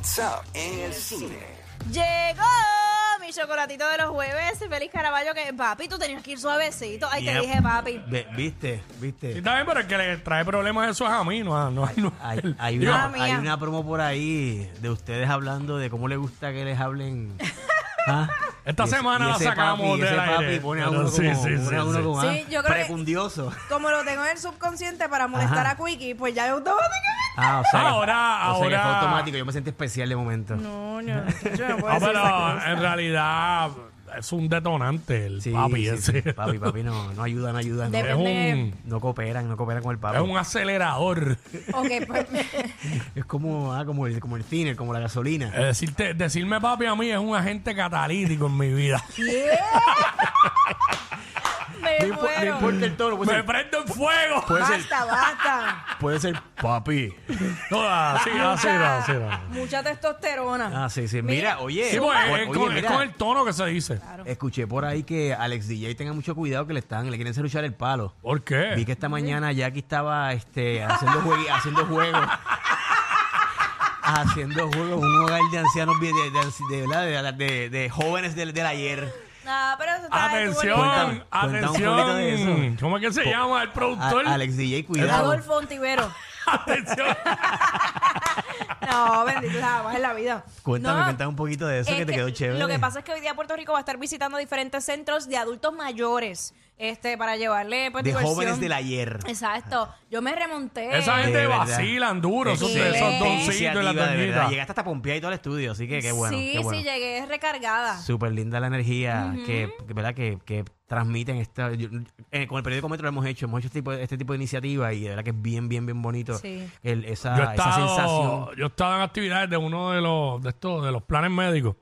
WhatsApp en el cine. Llegó mi chocolatito de los jueves. Feliz Caraballo que papi, tú tenías que ir suavecito. Ay, te Yep. dije, papi. Ve- ¿Viste? Sí, ¿Viste? está bien, pero el que le trae problemas eso es a mí, no a, no a- no a Hay, él. hay Digo, una, mía. hay una promo por ahí de ustedes hablando de cómo les gusta que les hablen. ¿Ah? Esta Y semana y la ese sacamos papi, y ese del papi pone a uno sí, como, sí, pone a uno sí. como, Sí, ah, yo creo que- precundioso. Como lo tengo en el subconsciente para molestar Ajá. a Quickie, pues ya automáticamente. Ah, o sea, Ahora- o sea que fue ahora- automático. Yo me sentí especial de momento. No, no, yo no puedo No, decir esa pero cosa. en realidad es un detonante el Sí, papi sí, ese. sí. Papi, papi, no, no ayudan, no ayudan. No, Es un, no cooperan, no cooperan con el papi. es un acelerador. Ok, pues. Es como, ah, como, el, como el cine, como la gasolina. Eh, decirte, decirme papi a mí es un agente catalítico en mi vida. Me No importa el tono, puede Me ser, prendo en fuego. puede ser, Basta, basta. puede ser papi. No, así, así, no, así, no. Mucha testosterona. Ah, sí, sí. Mira, oye, Sí, pues, oye, es, con, es mira, con el tono que se dice. escuché por ahí que Alex DJ tenga mucho cuidado que le están, le quieren celuchar el palo. ¿Por qué? Vi que esta mañana Jackie estaba este, haciendo, juegui- haciendo juegos. haciendo juegos en un hogar de ancianos de, de, de, ¿verdad? de- de- de jóvenes del, del ayer. No, pero eso está Atención, Cuéntame, cuéntame un poquito de atención. eso. ¿Cómo es que se llama el A- productor? Alex DJ, cuidado. Adolfo Ontivero. Atención. No, bendito, jamás en la vida. Cuéntame, No, cuéntame un poquito de eso es que te quedó chévere. Lo que pasa es que hoy día Puerto Rico va a estar visitando diferentes centros de adultos mayores este, para llevarle pues, de diversión. jóvenes del ayer. Exacto. Yo me remonté. Esa gente De verdad. vacilan duro, esos, Sí. esos doncitos de verdad. doñitas. Llegaste hasta Pompea y todo el estudio, así que qué bueno. sí, qué bueno. sí, llegué recargada. Súper linda la energía que, que, ¿verdad? que, que transmiten esta. yo- eh, con el periódico Metro lo hemos hecho, hemos hecho este tipo, de- este tipo de iniciativa y de verdad que es bien, bien, bien bonito. Sí. el- esa, Yo he, esa sensación. yo he estado en actividades de uno de los de estos de los planes médicos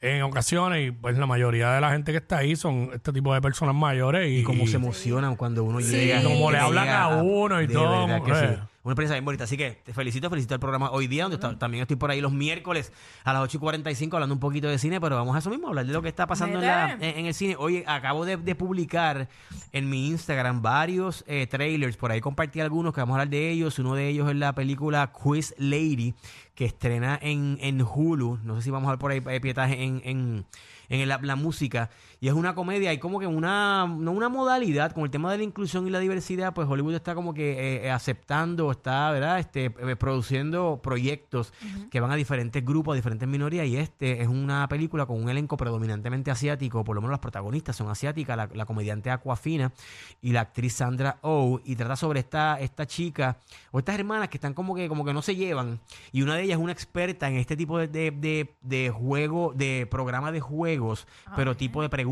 en ocasiones y pues la mayoría de la gente que está ahí son este tipo de personas mayores y, Y cómo y- se emocionan cuando uno Sí. llega. Como que le hablan a uno y de todo, verdad que eh. sí. Una experiencia bien bonita. Así que te felicito, felicito el programa hoy día, donde está- también estoy por ahí los miércoles a las 8 y 45 hablando un poquito de cine, pero vamos a eso mismo, hablar de lo que está pasando en, la- en- en el cine. Oye, acabo de, de publicar en mi Instagram varios eh, trailers, por ahí compartí algunos que vamos a hablar de ellos. Uno de ellos es la película Quiz Lady, que estrena en, en Hulu. No sé si vamos a ver por ahí eh, pietaje en, en, en la, la música. Y es una comedia, hay como que una, no una modalidad, con el tema de la inclusión y la diversidad, pues Hollywood está como que eh, aceptando, está, ¿verdad? Este, eh, produciendo proyectos que van a diferentes grupos, a diferentes minorías, y este es una película con un elenco predominantemente asiático, por lo menos las protagonistas son asiáticas, la, la comediante Aquafina y la actriz Sandra Oh, y trata sobre esta, esta chica o estas hermanas que están como que, como que no se llevan, y una de ellas es una experta en este tipo de, de, de, de juego, de programa de juegos, pero tipo de preguntas,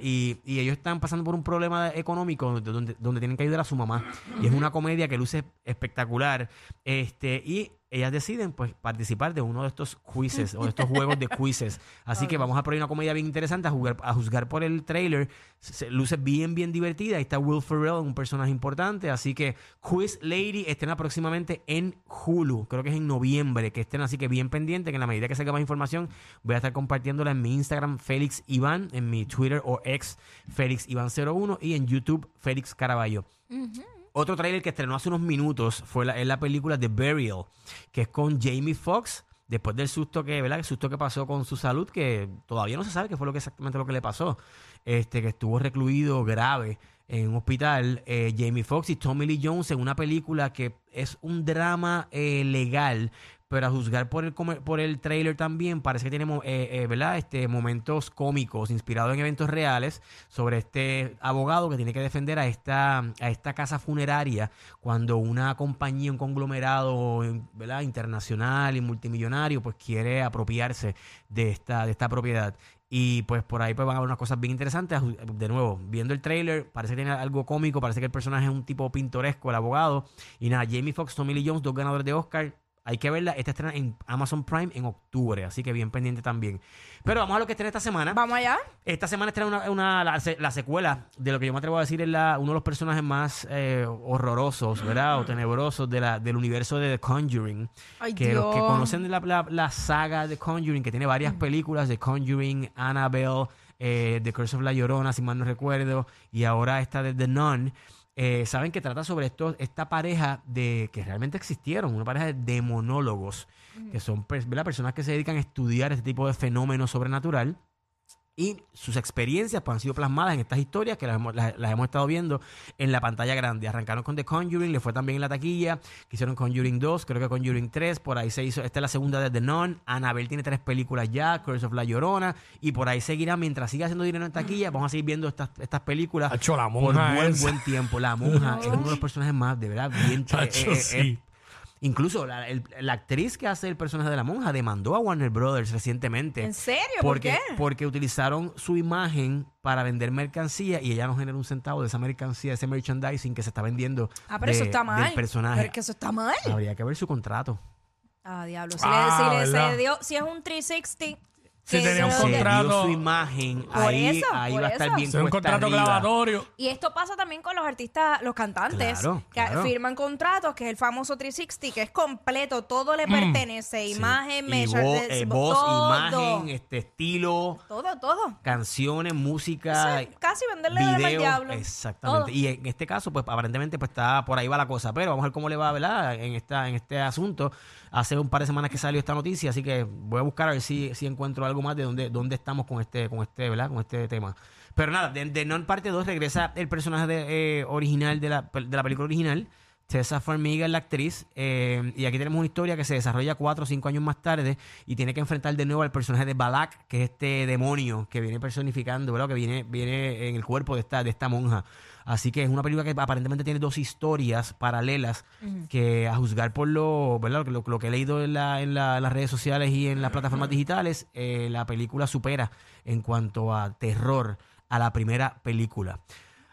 y, y ellos están pasando por un problema económico donde, donde, donde tienen que ayudar a su mamá. Y es una comedia que luce espectacular. Este, y ellas deciden pues participar de uno de estos quizzes o de estos juegos de quizzes. Así que vamos a poner una comedia bien interesante a jugar, a juzgar por el trailer. Se, luce bien, bien divertida. Ahí está Will Ferrell, un personaje importante. Así que Quiz Lady estrena próximamente en Hulu. Creo que es en noviembre que estén así que bien pendiente, que en la medida que salga más información voy a estar compartiéndola en mi Instagram Félix Iván, en mi Twitter o ex Félix Iván 01 y en YouTube Félix Caraballo. Otro trailer que estrenó hace unos minutos fue la, es la película The Burial, que es con Jamie Foxx. Después del susto que, ¿verdad? El susto que pasó con su salud, que todavía no se sabe qué fue lo que exactamente lo que le pasó. Este, que estuvo recluido grave en un hospital. Eh, Jamie Foxx y Tommy Lee Jones en una película que es un drama eh, legal, pero a juzgar por el por el trailer también parece que tiene mo- eh, eh, ¿verdad? Este, momentos cómicos inspirados en eventos reales sobre este abogado que tiene que defender a esta a esta casa funeraria cuando una compañía un conglomerado ¿verdad? internacional y multimillonario pues quiere apropiarse de esta de esta propiedad y pues por ahí pues van a haber unas cosas bien interesantes. De nuevo, viendo el trailer, parece que tiene algo cómico, parece que el personaje es un tipo pintoresco, el abogado. Y nada, Jamie Foxx, Tommy Lee Jones, dos ganadores de Oscar. Hay que verla. Esta estrena en Amazon Prime en octubre, así que bien pendiente también. Pero vamos a lo que estrena esta semana. Vamos allá. Esta semana estrena una, una- la, se- la secuela de lo que yo me atrevo a decir es la, uno de los personajes más eh, horrorosos, ¿verdad? O tenebrosos de la, del universo de The Conjuring. Ay, que los que Dios. conocen la, la- la saga de Conjuring, que tiene varias películas de Conjuring, Annabelle, eh, The Curse of La Llorona, si mal no recuerdo, y ahora esta de The Nun. Eh, saben que trata sobre esto, esta pareja de que realmente existieron, una pareja de demonólogos, que son pers- ¿verdad? personas que se dedican a estudiar este tipo de fenómenos sobrenatural. Y sus experiencias pues, han sido plasmadas en estas historias que las hemos, las- las hemos estado viendo en la pantalla grande. Arrancaron con The Conjuring, le fue también en la taquilla, que hicieron Conjuring 2, creo que Conjuring 3, por ahí se hizo, esta es la segunda de The Nun, Annabelle tiene tres películas ya, Curse of La Llorona, y por ahí seguirá, mientras siga haciendo dinero en taquilla, vamos a seguir viendo estas, estas películas Hacho, la por monja buen, esa. buen tiempo. La monja es uno de los personajes más, de verdad, bien... Chacho, eh, eh, sí. eh, Incluso la, el- la actriz que hace el personaje de la monja demandó a Warner Brothers recientemente. ¿En serio? ¿Por Porque, qué? porque utilizaron su imagen para vender mercancía y ella no generó un centavo de esa mercancía, de ese merchandising que se está vendiendo. Ah, pero eso está mal. Del personaje. Pero es que eso está mal. Habría que ver su contrato. Ah, diablo. Si, Ah, le, si le ¿verdad? se dio, si es un 360. Si tenía un contrato. su imagen, Por ahí, eso, ahí por va a estar eso. bien Es un cuesta contrato arriba. clavatorio. Y esto pasa también con los artistas, los cantantes, Claro, que claro. firman contratos, que es el famoso 360, que es completo, todo le pertenece, Mm. Sí. imagen, Y eh, voz, todo, imagen, este estilo, todo, todo. canciones, música, Eso es casi venderle alma al video, diablo. exactamente. Todo. Y en este caso, pues aparentemente pues está por ahí va la cosa, pero vamos a ver cómo le va, ¿verdad? En esta en este asunto. Hace un par de semanas que salió esta noticia, así que voy a buscar a ver si, si encuentro algo más de dónde dónde estamos con este con este, ¿verdad? Con este tema. Pero nada, de, de Non parte 2 regresa el personaje de, eh, original de la, de la película original. Tessa Farmiga es la actriz eh, y aquí tenemos una historia que se desarrolla cuatro o cinco años más tarde y tiene que enfrentar de nuevo al personaje de Balak, que es este demonio que viene personificando, ¿verdad? que viene, viene en el cuerpo de esta, de esta monja. Así que es una película que aparentemente tiene dos historias paralelas que a juzgar por lo, ¿verdad? Lo, lo que he leído en, la- en la- en las redes sociales y en las plataformas digitales, eh, la película supera en cuanto a terror a la primera película.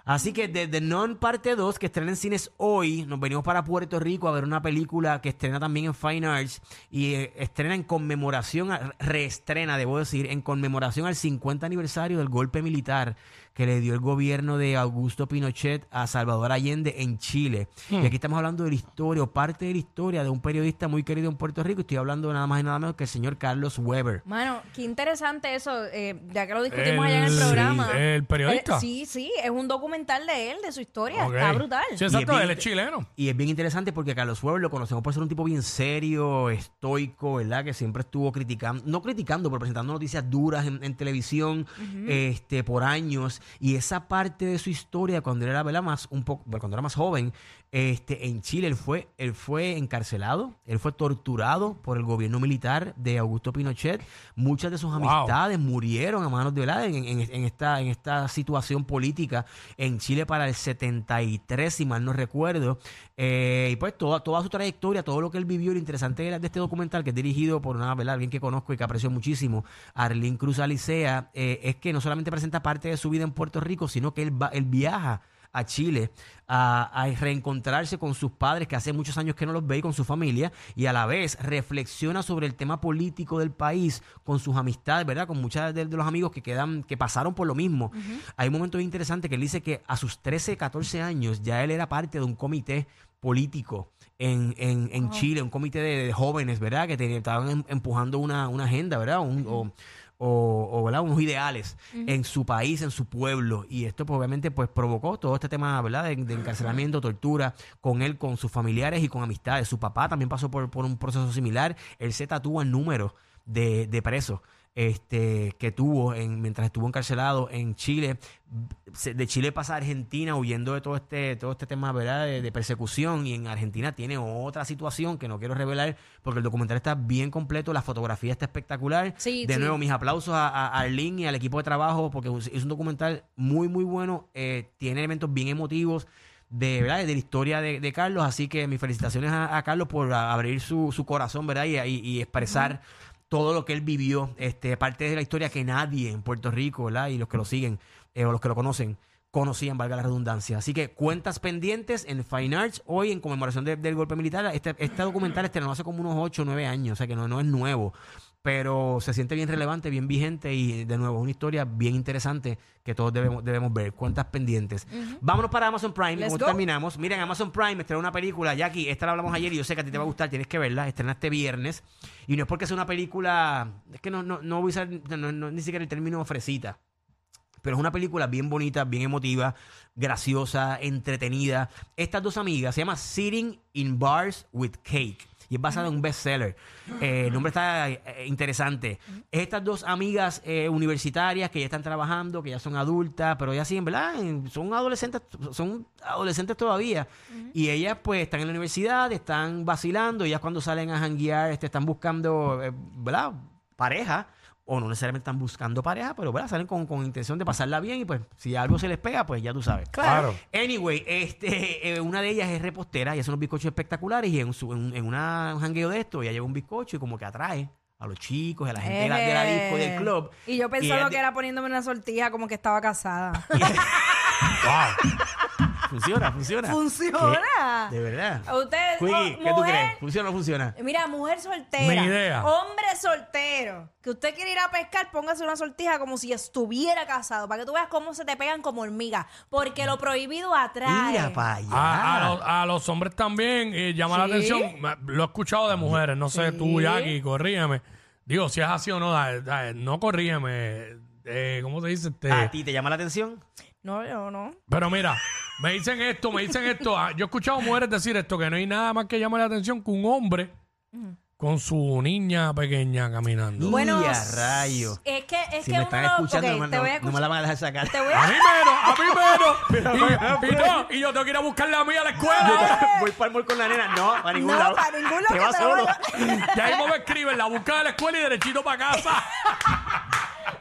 Así que desde Non Parte 2, que estrena en cines hoy, nos venimos para Puerto Rico a ver una película que estrena también en Fine Arts y eh, estrena en conmemoración, a- reestrena, debo decir, en conmemoración al 50 aniversario del golpe militar que le dio el gobierno de Augusto Pinochet a Salvador Allende en Chile. Y aquí estamos hablando de la historia o parte de la historia de un periodista muy querido en Puerto Rico. Estoy hablando nada más y nada menos que el señor Carlos Weber. Mano, qué interesante eso, eh, ya que lo discutimos allá en el programa. sí, el periodista. Eh, sí, sí, es un documental de él, de su historia, Ok. está brutal. Sí, exacto, Y es él bien- es chileno. Y es bien interesante porque Carlos Weber lo conocemos por ser un tipo bien serio, estoico, ¿verdad? Que siempre estuvo criticando, no criticando, pero presentando noticias duras en, en televisión este, por años. Y esa parte de su historia, cuando él era, ¿verdad? Más, un poco, bueno, cuando era más joven, este, en Chile él fue, él fue encarcelado, él fue torturado por el gobierno militar de Augusto Pinochet. Muchas de sus Wow. amistades murieron a manos de ¿verdad? En, en- en esta, en esta situación política en Chile para el 73, si mal no recuerdo. Eh, y pues toda, toda su trayectoria, todo lo que él vivió, lo interesante de este documental, que es dirigido por una ¿verdad? alguien que conozco y que aprecio muchísimo, Arlene Cruz Alicea, eh, es que no solamente presenta parte de su vida en Puerto Rico, sino que él, va, él viaja a Chile a, a reencontrarse con sus padres que hace muchos años que no los ve y con su familia y a la vez reflexiona sobre el tema político del país con sus amistades, ¿verdad? Con muchas de, de los amigos que quedan que pasaron por lo mismo. Hay un momento interesante que él dice que a sus 13, 14 años ya él era parte de un comité político en, en, en Chile, un comité de, de jóvenes, ¿verdad? Que tenía- estaban em- empujando una, una agenda, ¿verdad? Un- o, o, o, ¿verdad? unos ideales en su país, en su pueblo. Y esto pues, obviamente pues provocó todo este tema ¿verdad? De, de encarcelamiento, tortura con él, con sus familiares y con amistades. Su papá también pasó por, por un proceso similar. Él se tatúa el número de, de presos este, que tuvo en, mientras estuvo encarcelado en Chile. De Chile pasa a Argentina huyendo de todo este, todo este tema ¿verdad? De, de persecución y en Argentina tiene otra situación que no quiero revelar porque el documental está bien completo, la fotografía está espectacular. Sí, de sí. nuevo, mis aplausos a, a Arlene y al equipo de trabajo porque es un documental muy, muy bueno. eh, tiene elementos bien emotivos de, ¿verdad? de la historia de, de Carlos. Así que mis felicitaciones a, a Carlos por a- abrir su, su corazón ¿verdad? Y, y- y expresar todo lo que él vivió. Este, parte de la historia que nadie en Puerto Rico ¿verdad? y los que lo siguen eh, o los que lo conocen conocían, valga la redundancia. Así que cuentas pendientes en Fine Arts hoy en conmemoración de- del golpe militar. Este, este documental estrenó hace como unos 8 o 9 años, o sea que no, no es nuevo pero se siente bien relevante, bien vigente y de nuevo una historia bien interesante que todos debemos, debemos ver. Cuentas pendientes. Vámonos para Amazon Prime, Let's terminamos. Miren, Amazon Prime estrena una película, Jackie, esta la hablamos ayer y yo sé que a ti te va a gustar, tienes que verla, estrena este viernes. Y no es porque sea una película, es que no, no, no voy a usar no- no- ni siquiera el término fresita. Pero es una película bien bonita, bien emotiva, graciosa, entretenida. Estas dos amigas se llama Sitting in Bars with Cake. Y es basada en un bestseller. Eh, el nombre está eh, interesante. Estas dos amigas eh, universitarias que ya están trabajando, que ya son adultas, pero ya siguen, ¿verdad? Son adolescentes, son adolescentes todavía. Y ellas pues están en la universidad, están vacilando. Ellas cuando salen a janguear, este, están buscando, eh, ¿verdad? Pareja. O no necesariamente están buscando pareja, pero ¿verdad? salen con, con intención de pasarla bien y pues si algo se les pega, pues ya tú sabes. Claro. Anyway, este, eh, una de ellas es repostera y hace unos bizcochos espectaculares y en, su, en, en una, un jangueo de esto ella lleva un bizcocho y como que atrae a los chicos, a la gente de la, de la disco, del club. Y yo pensaba que era poniéndome una sortija como que estaba casada. Wow. Funciona, funciona. Funciona. ¿Qué? De verdad. Ustedes, Quickie, oh, ¿qué tú mujer- crees? ¿Funciona o no funciona? Mira, mujer soltera. Ni idea. Hombre soltero. Que usted quiere ir a pescar, póngase una sortija como si estuviera casado. Para que tú veas cómo se te pegan como hormigas. Porque lo prohibido atrae. Mira para allá. A, a los, a los hombres también eh, llama la Sí. atención. Me- Lo he escuchado de mujeres. No sé, tú, Sí. Jackie, corrígeme. Digo, si es así o no, da- da- no corrígeme. Eh, ¿Cómo te dice? Este? ¿A ti te llama la atención? No, yo no. Pero mira, me dicen esto, me dicen esto. Ah, Yo he escuchado mujeres decir esto, que no hay nada más que llame la atención que un hombre con su niña pequeña caminando. Bueno, Y a rayo. Es que, es Si que me uno están no- escuchando, ok, no, me- te voy a no- no me la van a dejar sacar. Te voy A a... mí menos, a mí menos. Y, y no, y yo tengo que ir a buscar la mía a la escuela. Voy para el mall con la nena. No, para ningún No, lado. para ningún lado Te que vas te solo. vaya- Y ahí me escriben, la busca de la escuela y derechito para casa.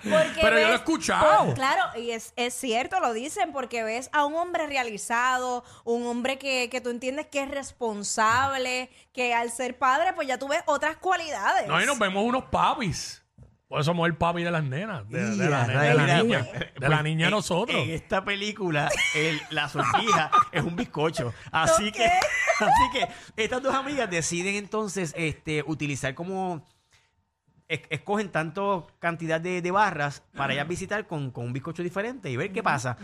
Porque Pero yo lo he escuchado. por- claro, y es, es cierto, lo dicen, porque ves a un hombre realizado, un hombre que, que tú entiendes que es responsable, que al ser padre, pues ya tú ves otras cualidades. No, y nos vemos unos papis. Por eso somos el papi de las nenas. De, de la, Ya, nena, de la mira, niña. De la niña en- nosotros. En esta película, el- la sortija es un bizcocho. Así que, así que estas dos amigas deciden entonces este, utilizar como. Es- escogen tanto cantidad de, de barras para ellas visitar con, con un bizcocho diferente y ver qué pasa.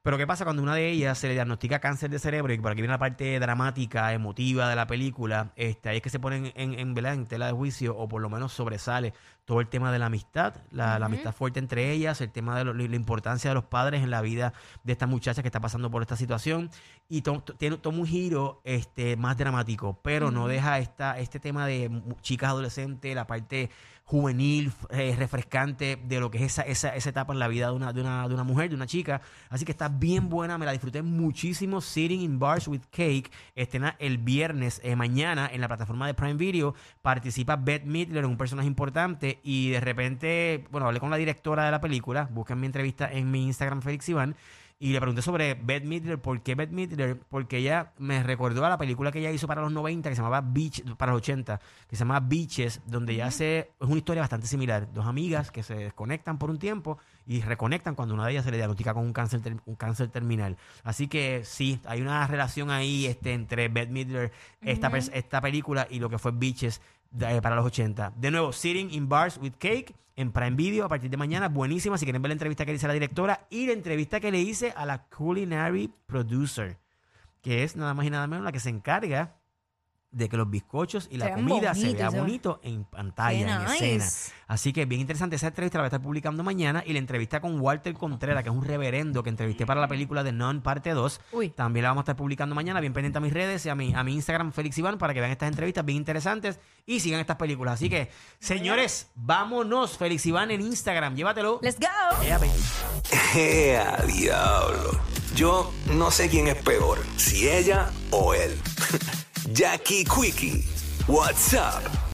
Pero ¿qué pasa cuando una de ellas se le diagnostica cáncer de cerebro? Y por aquí viene la parte dramática, emotiva de la película. Este, ahí es que se ponen en, en, tela de juicio o por lo menos sobresale todo el tema de la amistad, la, la amistad fuerte entre ellas, el tema de lo- la importancia de los padres en la vida de esta muchacha que está pasando por esta situación. Y to- to- tiene, toma un giro este, más dramático, pero no deja esta, este tema de chicas adolescentes, la parte juvenil, eh, refrescante de lo que es esa, esa, esa etapa en la vida de una, de, una, de una mujer, de una chica. Así que está bien buena, me la disfruté muchísimo. Sitting in Bars with Cake, estrena el viernes, eh, mañana, en la plataforma de Prime Video. Participa Beth Midler, un personaje importante, y de repente, bueno, hablé con la directora de la película, buscan mi entrevista en mi Instagram, Félix Iván. Y le pregunté sobre Beth Midler. ¿Por qué Beth Midler? Porque ella me recordó a la película que ella hizo para los 90, que se llamaba Beach, para los 80, que se llama Beaches, donde ella hace, es una historia bastante similar. Dos amigas que se desconectan por un tiempo y reconectan cuando una de ellas se le diagnostica con un cáncer, un cáncer terminal. Así que sí, hay una relación ahí este, entre Beth Midler, esta, esta película y lo que fue Beaches para los 80. De nuevo, Sitting in Bars with Cake en Prime Video a partir de mañana. Buenísima. Si quieren ver la entrevista que le hice a la directora y la entrevista que le hice a la Culinary Producer, que es nada más y nada menos la que se encarga de que los bizcochos y la Se vean comida se bonitos, vea bonito en pantalla, Qué en nice. escena. Así que bien interesante esa entrevista, la voy a estar publicando mañana. Y la entrevista con Walter Contreras, que es un reverendo que entrevisté para la película de Non Parte 2. Uy. También la vamos a estar publicando mañana. Bien pendiente a mis redes y a mi, a mi Instagram, Félix Iván, para que vean estas entrevistas bien interesantes y sigan estas películas. Así que, señores, vámonos. Félix Iván en Instagram. Llévatelo. Let's go. Yeah. ¡Ea, diablo! Yo no sé quién es peor, si ella o él. Jackie Quickie, WhatsApp